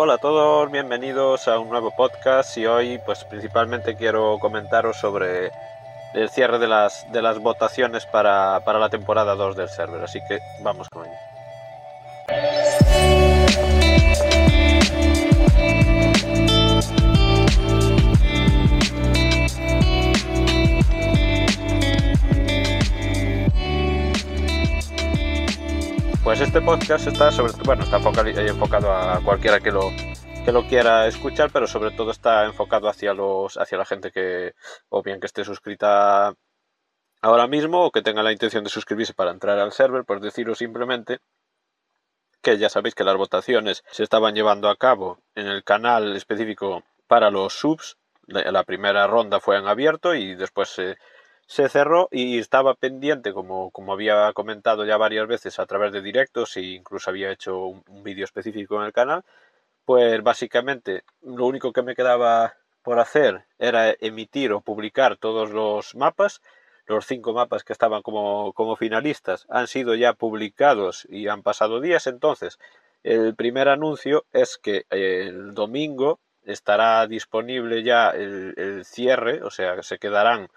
Hola a todos, bienvenidos a un nuevo podcast y hoy pues principalmente quiero comentaros sobre el cierre de las, de las votaciones para, para la temporada 2 del server, así que vamos con ello. Pues este podcast está sobre bueno, está enfocado a cualquiera que lo, que lo quiera escuchar, pero sobre todo está enfocado hacia los hacia la gente que o bien que esté suscrita ahora mismo o que tenga la intención de suscribirse para entrar al server, por deciros simplemente que ya sabéis que las votaciones se estaban llevando a cabo en el canal específico para los subs. La primera ronda fue en abierto y después se se cerró y estaba pendiente, como, como había comentado ya varias veces a través de directos e incluso había hecho un, vídeo específico en el canal, pues básicamente lo único que me quedaba por hacer era emitir o publicar todos los mapas. Los cinco mapas que estaban como, como finalistas han sido ya publicados y han pasado días. Entonces, el primer anuncio es que el domingo estará disponible ya el, el cierre, o sea, se quedarán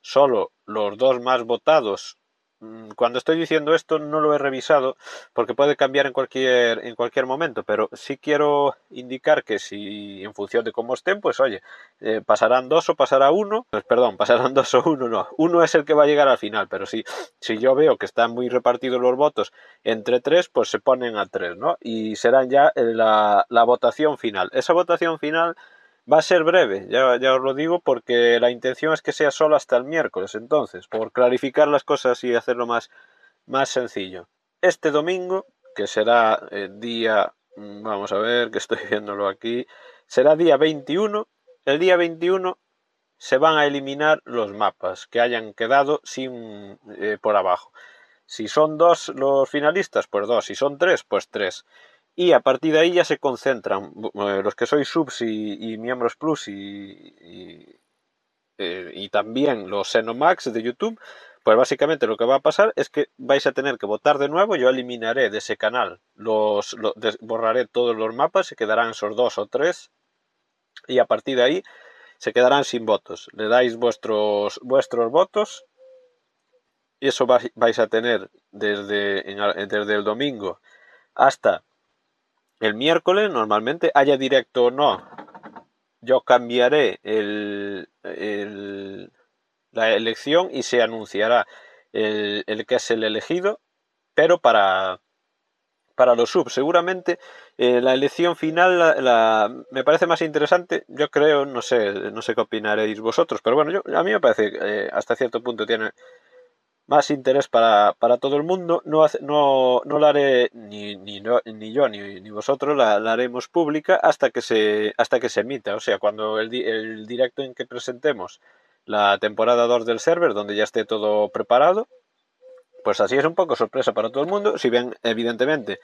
solo los dos más votados. Mm, cuando estoy diciendo esto no lo he revisado porque puede cambiar en cualquier, en cualquier momento, pero sí quiero indicar que si en función de cómo estén, pues oye, eh, pasarán dos o pasará uno, pues perdón, pasarán dos o uno, no, uno es el que va a llegar al final, pero si, si yo veo que están muy repartidos los votos entre tres, pues se ponen a tres, ¿no? Y serán ya la, la votación final. Esa votación final Va a ser breve, ya, os lo digo, porque la intención es que sea solo hasta el miércoles. Entonces, por clarificar las cosas y hacerlo más, más sencillo. Este domingo, que será el día, mm, vamos a ver, que estoy viéndolo aquí, será día 21. El día 21 se van a eliminar los mapas que hayan quedado sin eh, por abajo. Si son dos los finalistas, pues dos. Si son tres, pues tres y a partir de ahí ya se concentran eh, los que sois subs y, miembros plus y, eh, y, también los Xenomax de YouTube, pues básicamente lo que va a pasar es que vais a tener que votar de nuevo, yo eliminaré de ese canal, los, borraré todos los mapas, se quedarán esos dos o tres y a partir de ahí se quedarán sin votos. Le dais vuestros, vuestros votos y eso vais a tener desde, desde el domingo hasta el miércoles, normalmente, haya directo o no, yo cambiaré el, la elección y se anunciará el, que es el elegido, pero para, para los subs. Seguramente eh, la elección final la, me parece más interesante. Yo creo, no sé, no sé qué opinaréis vosotros, pero bueno, yo, a mí me parece que eh, hasta cierto punto tiene más interés para, todo el mundo. No, no, no la haré ni, ni, ni yo ni, ni vosotros, la, haremos pública hasta que, se, hasta que se emita. O sea, cuando el, el directo en que presentemos la temporada 2 del server, donde ya esté todo preparado, pues así es un poco sorpresa para todo el mundo. Si bien, evidentemente,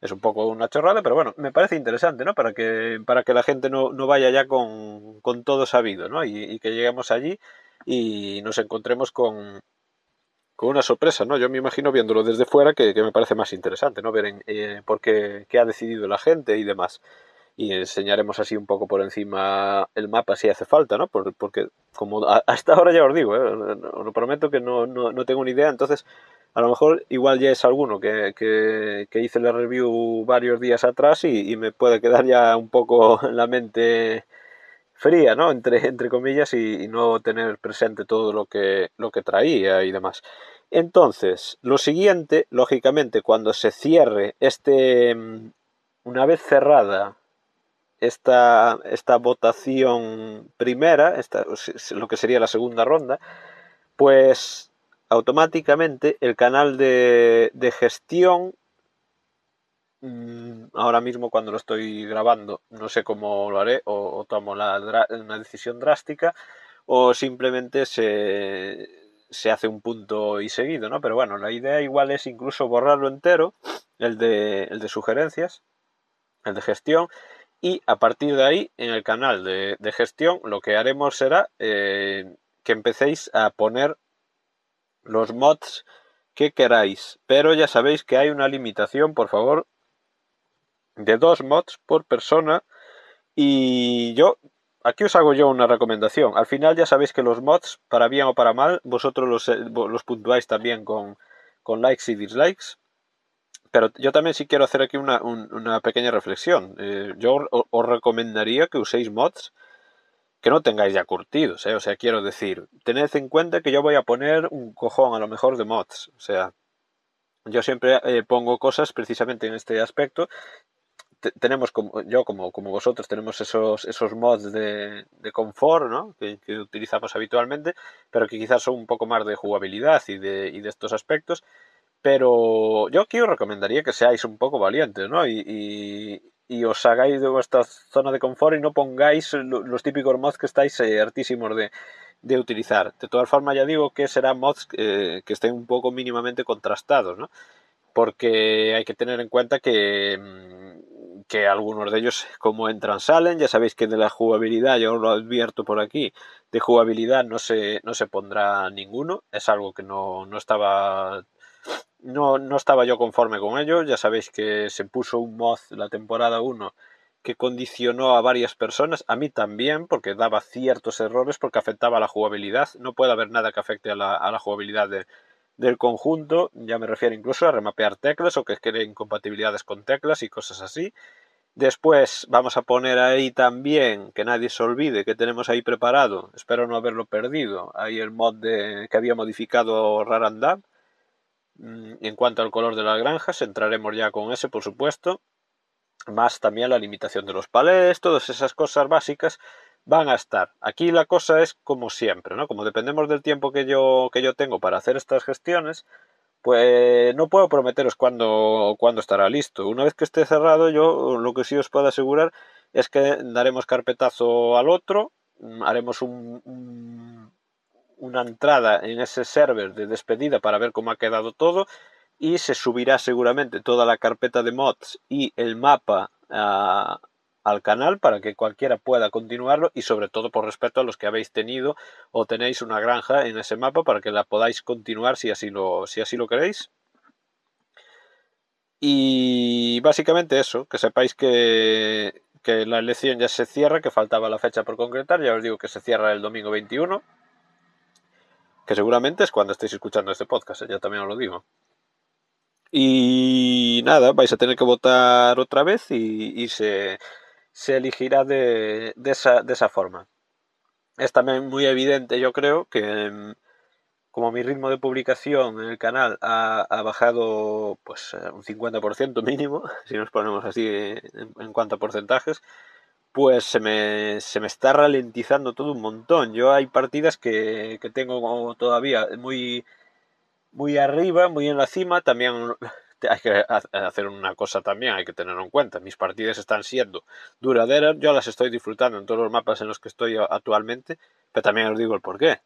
es un poco una chorrada, pero bueno, me parece interesante, ¿no? Para que, para que la gente no, vaya ya con, con todo sabido, ¿no? Y que lleguemos allí y nos encontremos con, con una sorpresa, ¿no? Yo me imagino viéndolo desde fuera que, me parece más interesante, ¿no? Ver en, eh, por qué, ha decidido la gente y demás. Y enseñaremos así un poco por encima el mapa si hace falta, ¿no? porque como hasta ahora ya os digo, ¿eh? lo prometo que no, no, tengo ni idea, entonces a lo mejor igual ya es alguno que, que, hice la review varios días atrás y, me puede quedar ya un poco en la mente fría, ¿no? Entre, entre comillas, y, no tener presente todo lo que, lo que traía y demás. Entonces, lo siguiente, lógicamente, cuando se cierre este, mm, una vez cerrada esta, esta votación primera, esta, lo que sería la segunda ronda, pues automáticamente el canal de, de gestión ahora mismo cuando lo estoy grabando no sé cómo lo haré o, tomo una decisión drástica o simplemente se, se, hace un punto y seguido, ¿no? Pero bueno, la idea igual es incluso borrarlo entero, el de, el de sugerencias, el de gestión, y a partir de ahí, en el canal de, de gestión, lo que haremos será eh, que empecéis a poner los mods que queráis. Pero ya sabéis que hay una limitación, por favor, de dos mods por persona. Y yo, aquí os hago yo una recomendación. Al final ya sabéis que los mods, para bien o para mal, vosotros los, eh, los puntuáis también con, con likes y dislikes. Pero yo también sí quiero hacer aquí una, pequeña reflexión. Eh, yo os recomendaría que uséis mods que no tengáis ya curtidos, ¿eh? O sea, quiero decir, tened en cuenta que yo voy a poner un cojón a lo mejor de mods. O sea, yo siempre pongo cosas precisamente en este aspecto. Tenemos como yo como, como vosotros tenemos esos, esos mods de, de confort ¿no? que, utilizamos habitualmente pero que quizás son un poco más de jugabilidad y de, y de estos aspectos pero yo aquí os recomendaría que seáis un poco valientes ¿no? y, y os hagáis de vuestra zona de confort y no pongáis los típicos mods que estáis eh, hartísimos de, de, utilizar. De todas formas, ya digo que serán mods eh, que estén un poco mínimamente contrastados, ¿no? Porque hay que tener en cuenta que, mm, que algunos de ellos, como entran, salen. Ya sabéis que de la jugabilidad, yo lo advierto por aquí, de jugabilidad no se, no se pondrá ninguno. Es algo que no, no estaba no, no estaba yo conforme con ello. Ya sabéis que se puso un mod la temporada 1 que condicionó a varias personas, a mí también, porque daba ciertos errores, porque afectaba a la jugabilidad. No puede haber nada que afecte a la, a la jugabilidad del conjunto. Ya me refiero incluso a remapear teclas o que cree incompatibilidades con teclas y cosas así. Después vamos a poner ahí también, que nadie se olvide, que tenemos ahí preparado, espero no haberlo perdido, ahí el mod de, que había modificado Rarandab Mm, en cuanto al color de las granjas, entraremos ya con ese, por supuesto. Más también la limitación de los palés, todas esas cosas básicas van a estar. Aquí la cosa es como siempre, ¿no? Como dependemos del tiempo que yo, que yo tengo para hacer estas gestiones, pues no puedo prometeros cuándo, cuándo estará listo. Una vez que esté cerrado, yo lo que sí os puedo asegurar es que daremos carpetazo al otro, mm, haremos un una entrada en ese server de despedida para ver cómo ha quedado todo y se subirá seguramente toda la carpeta de mods y el mapa al canal para que cualquiera pueda continuarlo y sobre todo por respeto a los que habéis tenido o tenéis una granja en ese mapa para que la podáis continuar si así lo, si así lo queréis. Y básicamente eso, que sepáis que, que la elección ya se cierra, que faltaba la fecha por concretar, ya os digo que se cierra el domingo 21 que seguramente es cuando estéis escuchando este podcast, ¿eh? ya también os lo digo. Y nada, vais a tener que votar otra vez y, se, elegirá de, esa, de, esa, forma. Es también muy evidente, yo creo, que mm, como mi ritmo de publicación en el canal ha, bajado pues eh, un 50% mínimo, si nos ponemos así en cuanto a porcentajes, pues se me, se me está ralentizando todo un montón. Yo hay partidas que, que tengo todavía muy, muy arriba, muy en la cima. También hay que hacer una cosa también, hay que tenerlo en cuenta. Mis partidas están siendo duraderas, yo las estoy disfrutando en todos los mapas en los que estoy actualmente, pero también os digo el por qué.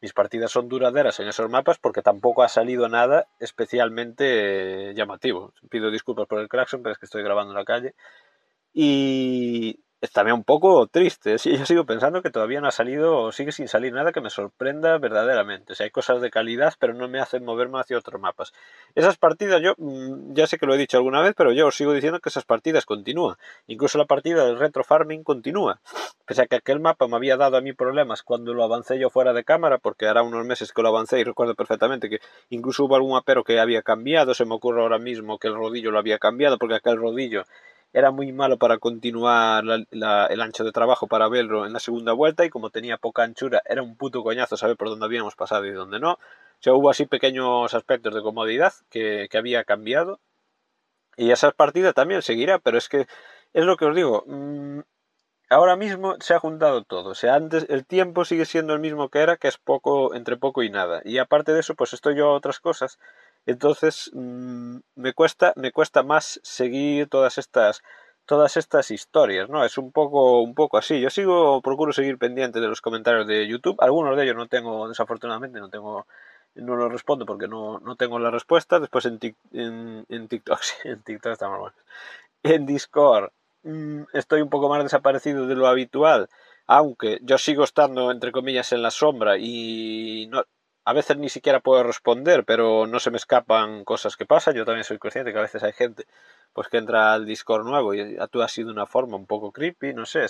Mis partidas son duraderas en esos mapas porque tampoco ha salido nada especialmente llamativo. Pido disculpas por el claxon, pero es que estoy grabando en la calle. Y es también un poco triste. Sí, yo sigo pensando que todavía no ha salido o sigue sin salir nada que me sorprenda verdaderamente. O sea, hay cosas de calidad, pero no me hacen moverme hacia otros mapas. Esas partidas, yo mm, ya sé que lo he dicho alguna vez, pero yo os sigo diciendo que esas partidas continúan. Incluso la partida del retro farming continúa. Pese a que aquel mapa me había dado a mí problemas cuando lo avancé yo fuera de cámara, porque hará unos meses que lo avancé y recuerdo perfectamente que incluso hubo algún mapero que había cambiado. Se me ocurre ahora mismo que el rodillo lo había cambiado, porque aquel rodillo era muy malo para continuar el ancho de trabajo para verlo en la segunda vuelta y como tenía poca anchura era un puto coñazo saber por dónde habíamos pasado y dónde no. O sea, hubo así pequeños aspectos de comodidad que, había cambiado y esa partida también seguirá, pero es que es lo que os digo. Mm, ahora mismo se ha juntado todo. O sea, antes el tiempo sigue siendo el mismo que era, que es poco, entre poco y nada. Y aparte de eso, pues estoy yo a otras cosas entonces mm, me cuesta, me cuesta más seguir todas estas todas estas historias, ¿no? Es un poco, un poco así. Yo sigo, procuro seguir pendiente de los comentarios de YouTube. Algunos de ellos no tengo, desafortunadamente, no tengo, no los respondo porque no, no tengo la respuesta. Después en, en, en TikTok, en TikTok estamos mal. En Discord mm, estoy un poco más desaparecido de lo habitual, aunque yo sigo estando, entre comillas, en la sombra y no, a veces ni siquiera puedo responder, pero no se me escapan cosas que pasan. Yo también soy consciente que a veces hay gente pues que entra al Discord nuevo y actúa así de una forma un poco creepy, no sé,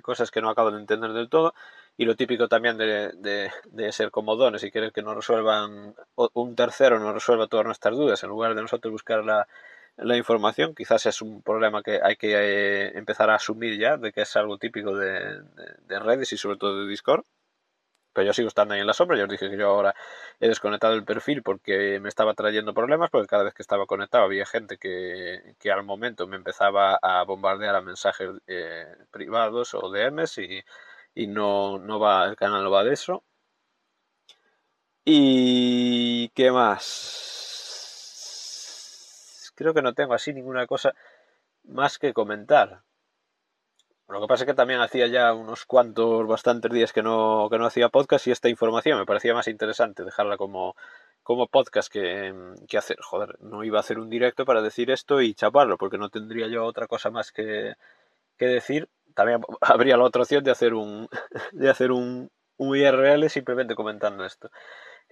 cosas que no acabo de entender del todo. Y lo típico también de, ser comodones y querer que nos resuelvan, un tercero nos resuelva todas nuestras dudas en lugar de nosotros buscar la, información. Quizás es un problema que hay que eh, empezar a asumir ya, de que es algo típico de, redes y sobre todo de Discord. Pero yo sigo estando ahí en la sombra. Yo os dije que yo ahora he desconectado el perfil porque me estaba trayendo problemas, porque cada vez que estaba conectado había gente que, que al momento me empezaba a bombardear a mensajes eh, privados o DMs y, y no, no va, el canal no va de eso. ¿Y qué más? creo que no tengo así ninguna cosa más que comentar. Lo que pasa es que también hacía ya unos cuantos, bastantes días que no, que no hacía podcast y esta información me parecía más interesante dejarla como, como podcast que, que, hacer. Joder, no iba a hacer un directo para decir esto y chaparlo, porque no tendría yo otra cosa más que, que decir. También habría la otra opción de hacer un, de hacer un, un IRL simplemente comentando esto.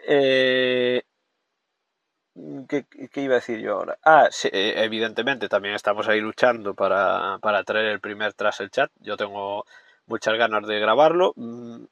Eh, ¿Qué, iba a decir yo ahora? Ah, eh, evidentemente también estamos ahí luchando para, para traer el primer tras el chat. Yo tengo muchas ganas de grabarlo. Mm,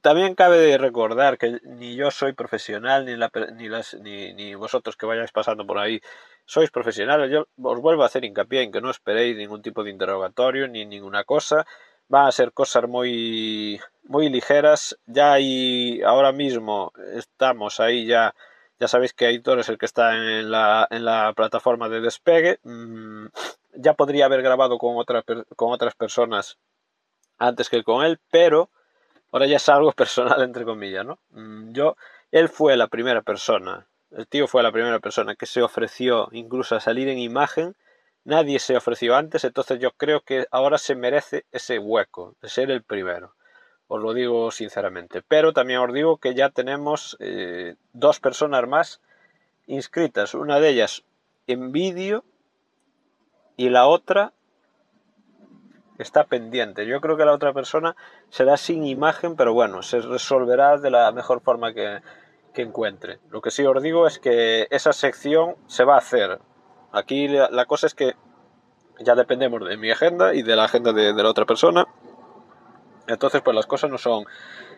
también cabe recordar que ni yo soy profesional, ni, la, ni, las, ni, ni, vosotros que vayáis pasando por ahí sois profesionales. Yo os vuelvo a hacer hincapié en que no esperéis ningún tipo de interrogatorio ni ninguna cosa. Van a ser cosas muy, muy ligeras. Ya y ahora mismo estamos ahí ya ya sabéis que Aitor es el que está en la, en la plataforma de despegue. Mm, ya podría haber grabado con, otra, con otras personas antes que con él, pero ahora ya es algo personal, entre comillas, ¿no? Mm, yo, él fue la primera persona, el tío fue la primera persona que se ofreció incluso a salir en imagen. Nadie se ofreció antes, entonces yo creo que ahora se merece ese hueco de ser el primero os lo digo sinceramente. Pero también os digo que ya tenemos eh, dos personas más inscritas, una de ellas en vídeo y la otra está pendiente. Yo creo que la otra persona será sin imagen, pero bueno, se resolverá de la mejor forma que, encuentre. Lo que sí os digo es que esa sección se va a hacer. Aquí la, cosa es que ya dependemos de mi agenda y de la agenda de la otra persona. Entonces, pues las cosas no son,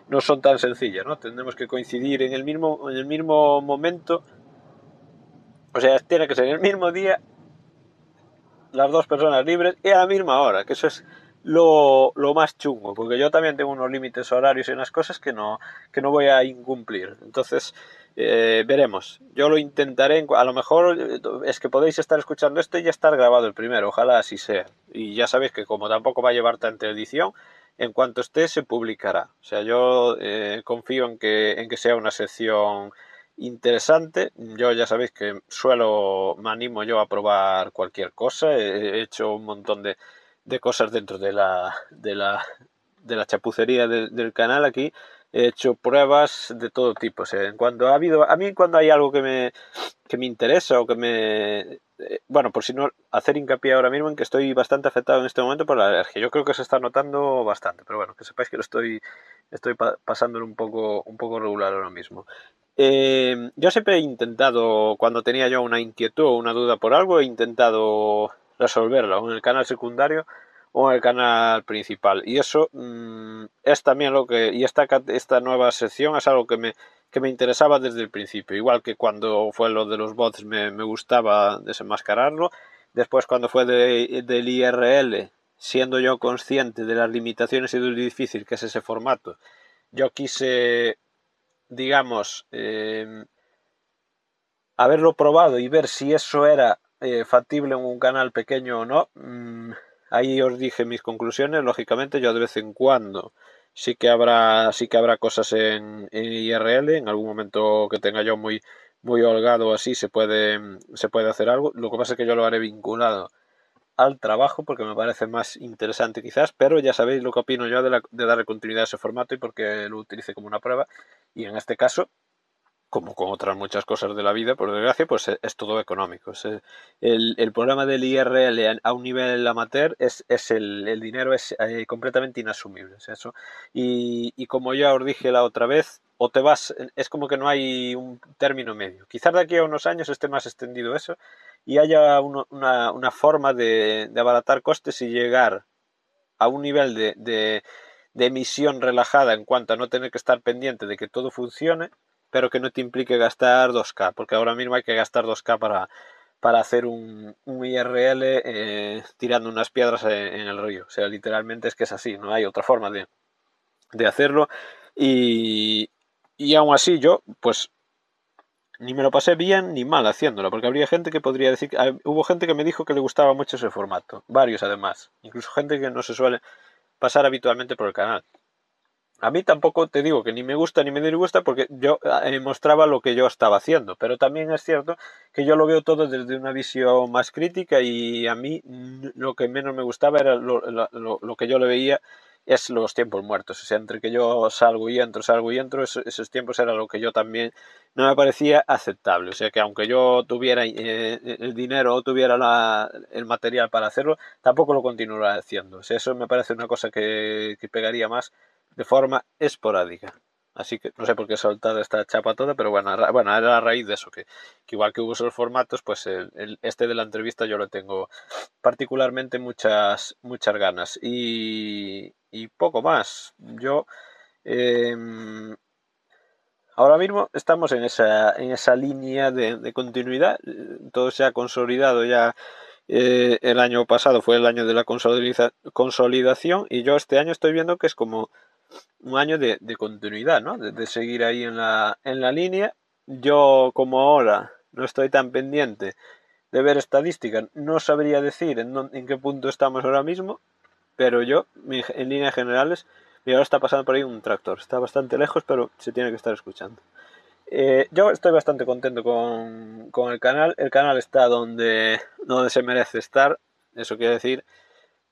no son tan sencillas, ¿no? Tendremos que coincidir en el mismo, en el mismo momento. O sea, tiene que ser el mismo día las dos personas libres y a la misma hora, que eso es lo, lo, más chungo, porque yo también tengo unos límites horarios y unas cosas que no, que no voy a incumplir. Entonces, eh, veremos. Yo lo intentaré, a lo mejor eh, es que podéis estar escuchando esto y ya estar grabado el primero, ojalá así sea. Y ya sabéis que como tampoco va a llevar tanta edición, en cuanto esté se publicará. O sea, yo eh, confío en que, en que sea una sección interesante. Yo ya sabéis que suelo, me animo yo a probar cualquier cosa. He hecho un montón de, de cosas dentro de la, de la, de la chapucería del canal aquí he hecho pruebas de todo tipo. O cuando ha habido, a mí cuando hay algo que me, que me interesa o que me... Eh, bueno, por si no, hacer hincapié ahora mismo en que estoy bastante afectado en este momento por la alergia. Yo creo que se está notando bastante, pero bueno, que sepáis que lo estoy, estoy pasándolo un poco, un poco regular ahora mismo. Eh, yo siempre he intentado, cuando tenía yo una inquietud o una duda por algo, he intentado resolverlo en el canal secundario o en el canal principal. Y eso mm, es también lo que, y esta, esta nueva sección es algo que me, que me interesaba desde el principio. Igual que cuando fue lo de los bots me, me gustaba desenmascararlo. Después cuando fue de, del IRL, siendo yo consciente de las limitaciones y de lo difícil que es ese formato, yo quise, digamos, em, haberlo probado y ver si eso era eh, factible en un canal pequeño o no. Mm, Ahí os dije mis conclusiones, lógicamente yo de vez en cuando sí que habrá, sí que habrá cosas en, IRL, en algún momento que tenga yo muy, muy holgado así se puede, se puede hacer algo. Lo que pasa es que yo lo haré vinculado al trabajo porque me parece más interesante quizás, pero ya sabéis lo que opino yo de, de darle continuidad a ese formato y porque lo utilice como una prueba y en este caso como con otras muchas cosas de la vida, por desgracia, pues eh, es, todo económico. el, el, problema del IRL a un nivel amateur es, es el, el dinero es eh, completamente inasumible. eso. Y, y, como ya os dije la otra vez, o te vas, es como que no hay un término medio. Quizás de aquí a unos años esté más extendido eso y haya una, forma de, abaratar costes y llegar a un nivel de, de, emisión relajada en cuanto a no tener que estar pendiente de que todo funcione, pero que no te implique gastar 2K, porque ahora mismo hay que gastar 2K para, para hacer un, IRL eh, tirando unas piedras en, el río. O sea, literalmente es que es así, no hay otra forma de, de hacerlo. Y, y aún así yo, pues ni me lo pasé bien ni mal haciéndolo, porque habría gente que podría decir, hubo gente que me dijo que le gustaba mucho ese formato, varios además, incluso gente que no se suele pasar habitualmente por el canal. A mí tampoco te digo que ni me gusta ni me disgusta porque yo eh, mostraba lo que yo estaba haciendo, pero también es cierto que yo lo veo todo desde una visión más crítica y a mí lo que menos me gustaba era lo, que yo le veía es los tiempos muertos. O sea, entre que yo salgo y entro, salgo y entro, esos, tiempos era lo que yo también no me parecía aceptable. O sea, que aunque yo tuviera eh, el dinero o tuviera el material para hacerlo, tampoco lo continuaría haciendo. O sea, eso me parece una cosa que pegaría más de forma esporádica. Así que no sé por qué he soltado esta chapa toda, pero bueno, bueno era a raíz de eso, que, igual que hubo esos formatos, pues el, este de la entrevista yo lo tengo particularmente muchas, muchas ganas. Y, y poco más. Yo em, ahora mismo estamos en esa, en esa línea de, continuidad. Todo se ha consolidado ya. Eh, el año pasado fue el año de la consolidación y yo este año estoy viendo que es como un año de, continuidad, ¿no? De, seguir ahí en la, en la línea. Yo como ahora no estoy tan pendiente de ver estadísticas, no sabría decir en, en qué punto estamos ahora mismo, pero yo, en líneas generales, y ahora está pasando por ahí un tractor. Está bastante lejos, pero se tiene que estar escuchando. Eh, yo estoy bastante contento con, con, el canal. El canal está donde, donde se merece estar. Eso quiere decir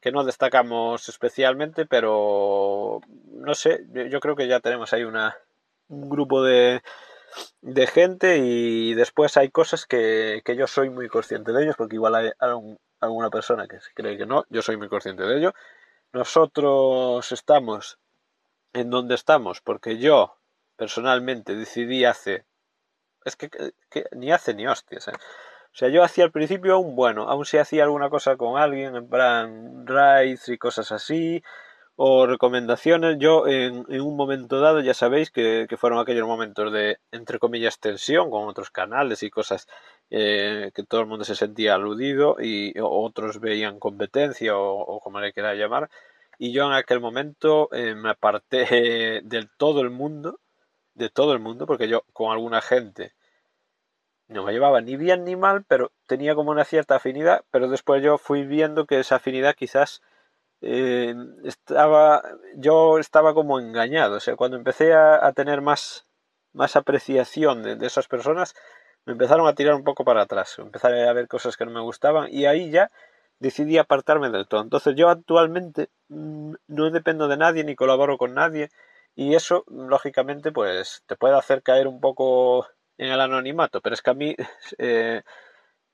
que no destacamos especialmente, pero no sé, yo creo que ya tenemos ahí una, un grupo de, de gente y después hay cosas que, que, yo soy muy consciente de ellos, porque igual hay alguna persona que cree que no, yo soy muy consciente de ello. Nosotros estamos en donde estamos porque yo personalmente decidí hace... Es que, ni hace ni hostias. ¿eh? O sea, yo hacía al principio un bueno, aún si hacía alguna cosa con alguien, en plan raids y cosas así, o recomendaciones, yo en, un momento dado, ya sabéis que, fueron aquellos momentos de, entre comillas, tensión con otros canales y cosas eh, que todo el mundo se sentía aludido y otros veían competencia o, como le quiera llamar. Y yo en aquel momento eh, me aparté del todo el mundo, de todo el mundo, porque yo con alguna gente no me llevaba ni bien ni mal, pero tenía como una cierta afinidad, pero después yo fui viendo que esa afinidad quizás eh, estaba, yo estaba como engañado, o sea, cuando empecé a, tener más, más apreciación de, esas personas, me empezaron a tirar un poco para atrás, empecé a ver cosas que no me gustaban y ahí ya decidí apartarme del todo. Entonces yo actualmente mm, no dependo de nadie ni colaboro con nadie y eso lógicamente pues te puede hacer caer un poco en el anonimato, pero es que a mí eh,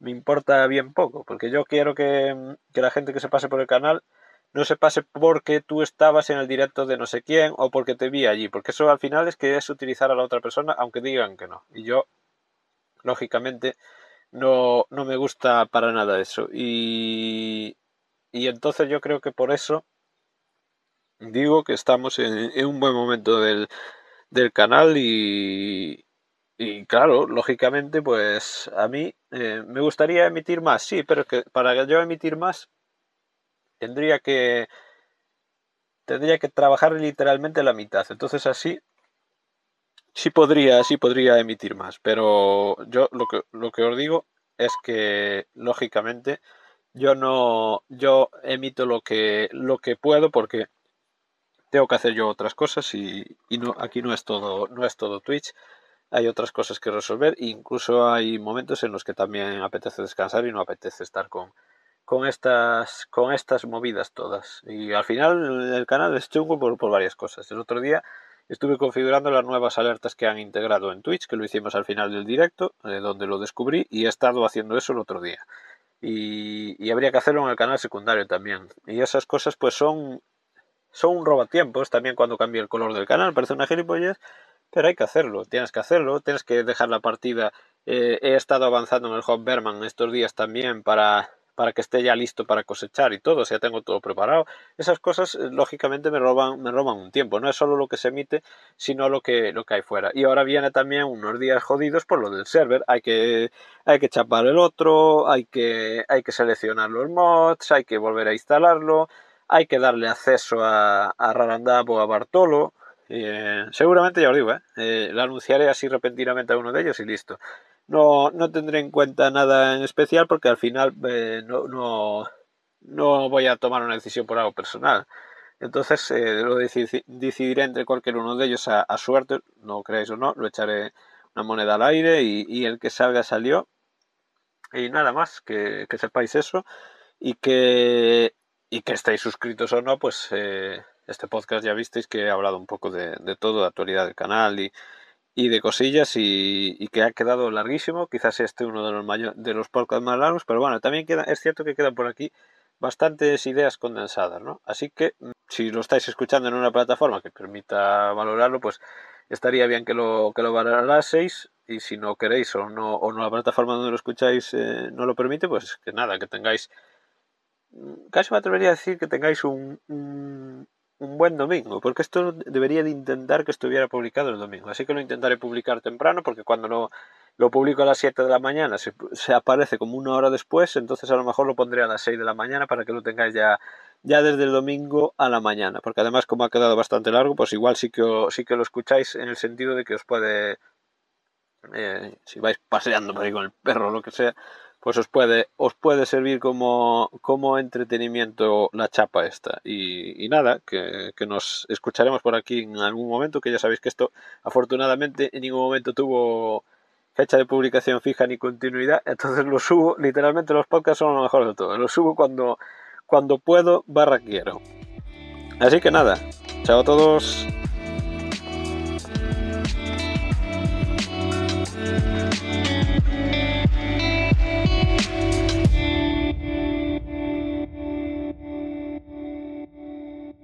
me importa bien poco, porque yo quiero que, que, la gente que se pase por el canal no se pase porque tú estabas en el directo de no sé quién o porque te vi allí, porque eso al final es que es utilizar a la otra persona aunque digan que no. Y yo, lógicamente, no, no me gusta para nada eso. Y, y entonces yo creo que por eso digo que estamos en, un buen momento del, del canal y, y claro, lógicamente, pues a mí eh, me gustaría emitir más, sí, pero que para yo emitir más tendría que tendría que trabajar literalmente la mitad. Entonces así sí podría, sí podría emitir más, pero yo lo que lo que os digo es que lógicamente yo no yo emito lo que lo que puedo porque tengo que hacer yo otras cosas y, y no aquí no es todo no es todo Twitch hay otras cosas que resolver incluso hay momentos en los que también apetece descansar y no apetece estar con, con estas con estas movidas todas. Y al final el canal es chungo por, por varias cosas. El otro día estuve configurando las nuevas alertas que han integrado en Twitch que lo hicimos al final del directo eh, donde lo descubrí y he estado haciendo eso el otro día. Y, y, habría que hacerlo en el canal secundario también. Y esas cosas pues son son un robatiempos también cuando cambia el color del canal. Parece una gilipollez pero hay que hacerlo, tienes que hacerlo, tienes que dejar la partida Eh, he estado avanzando en el Hot Berman estos días también para, para que esté ya listo para cosechar y todo, o sea, tengo todo preparado. Esas cosas, eh, lógicamente, me roban, me roban un tiempo. No es solo lo que se emite, sino lo que, lo que hay fuera. Y ahora viene también unos días jodidos por lo del server. Hay que, hay que chapar el otro, hay que, hay que seleccionar los mods, hay que volver a instalarlo, hay que darle acceso a, a Rarandab o a Bartolo. Eh, seguramente ya os digo, ¿eh? ¿eh? lo anunciaré así repentinamente a uno de ellos y listo no, no tendré en cuenta nada en especial porque al final eh, no, no, no, voy a tomar una decisión por algo personal. Entonces eh, lo decidiré entre cualquier uno de ellos a, suerte, no creáis o no, lo echaré una moneda al aire y, el que salga salió. Y nada más, que, sepáis eso y que, y que estéis suscritos o no, pues eh, este podcast ya visteis que he hablado un poco de, todo, de actualidad del canal y, y de cosillas y, que ha quedado larguísimo. Quizás este uno de los, mayor, de los podcasts más largos, pero bueno, también queda, es cierto que quedan por aquí bastantes ideas condensadas, ¿no? Así que mm, si lo estáis escuchando en una plataforma que permita valorarlo, pues estaría bien que lo, que lo valoraseis y si no queréis o no, o no la plataforma donde lo escucháis eh, no lo permite, pues que nada, que tengáis, mm, casi me atrevería a decir que tengáis un buen domingo, porque esto debería de intentar que estuviera publicado el domingo. Así que lo intentaré publicar temprano, porque cuando lo, lo publico a las 7 de la mañana se, se, aparece como una hora después, entonces a lo mejor lo pondré a las 6 de la mañana para que lo tengáis ya, ya desde el domingo a la mañana, porque además como ha quedado bastante largo, pues igual sí que, sí que lo escucháis en el sentido de que os puede, eh, si vais paseando por ahí con el perro o lo que sea, pues os puede, os puede servir como, como entretenimiento la chapa esta. Y, nada, que, nos escucharemos por aquí en algún momento, que ya sabéis que esto afortunadamente en ningún momento tuvo fecha de publicación fija ni continuidad, entonces lo subo, literalmente los podcasts son lo mejor de todo, lo subo cuando, cuando puedo barra quiero. Así que nada, chao a todos.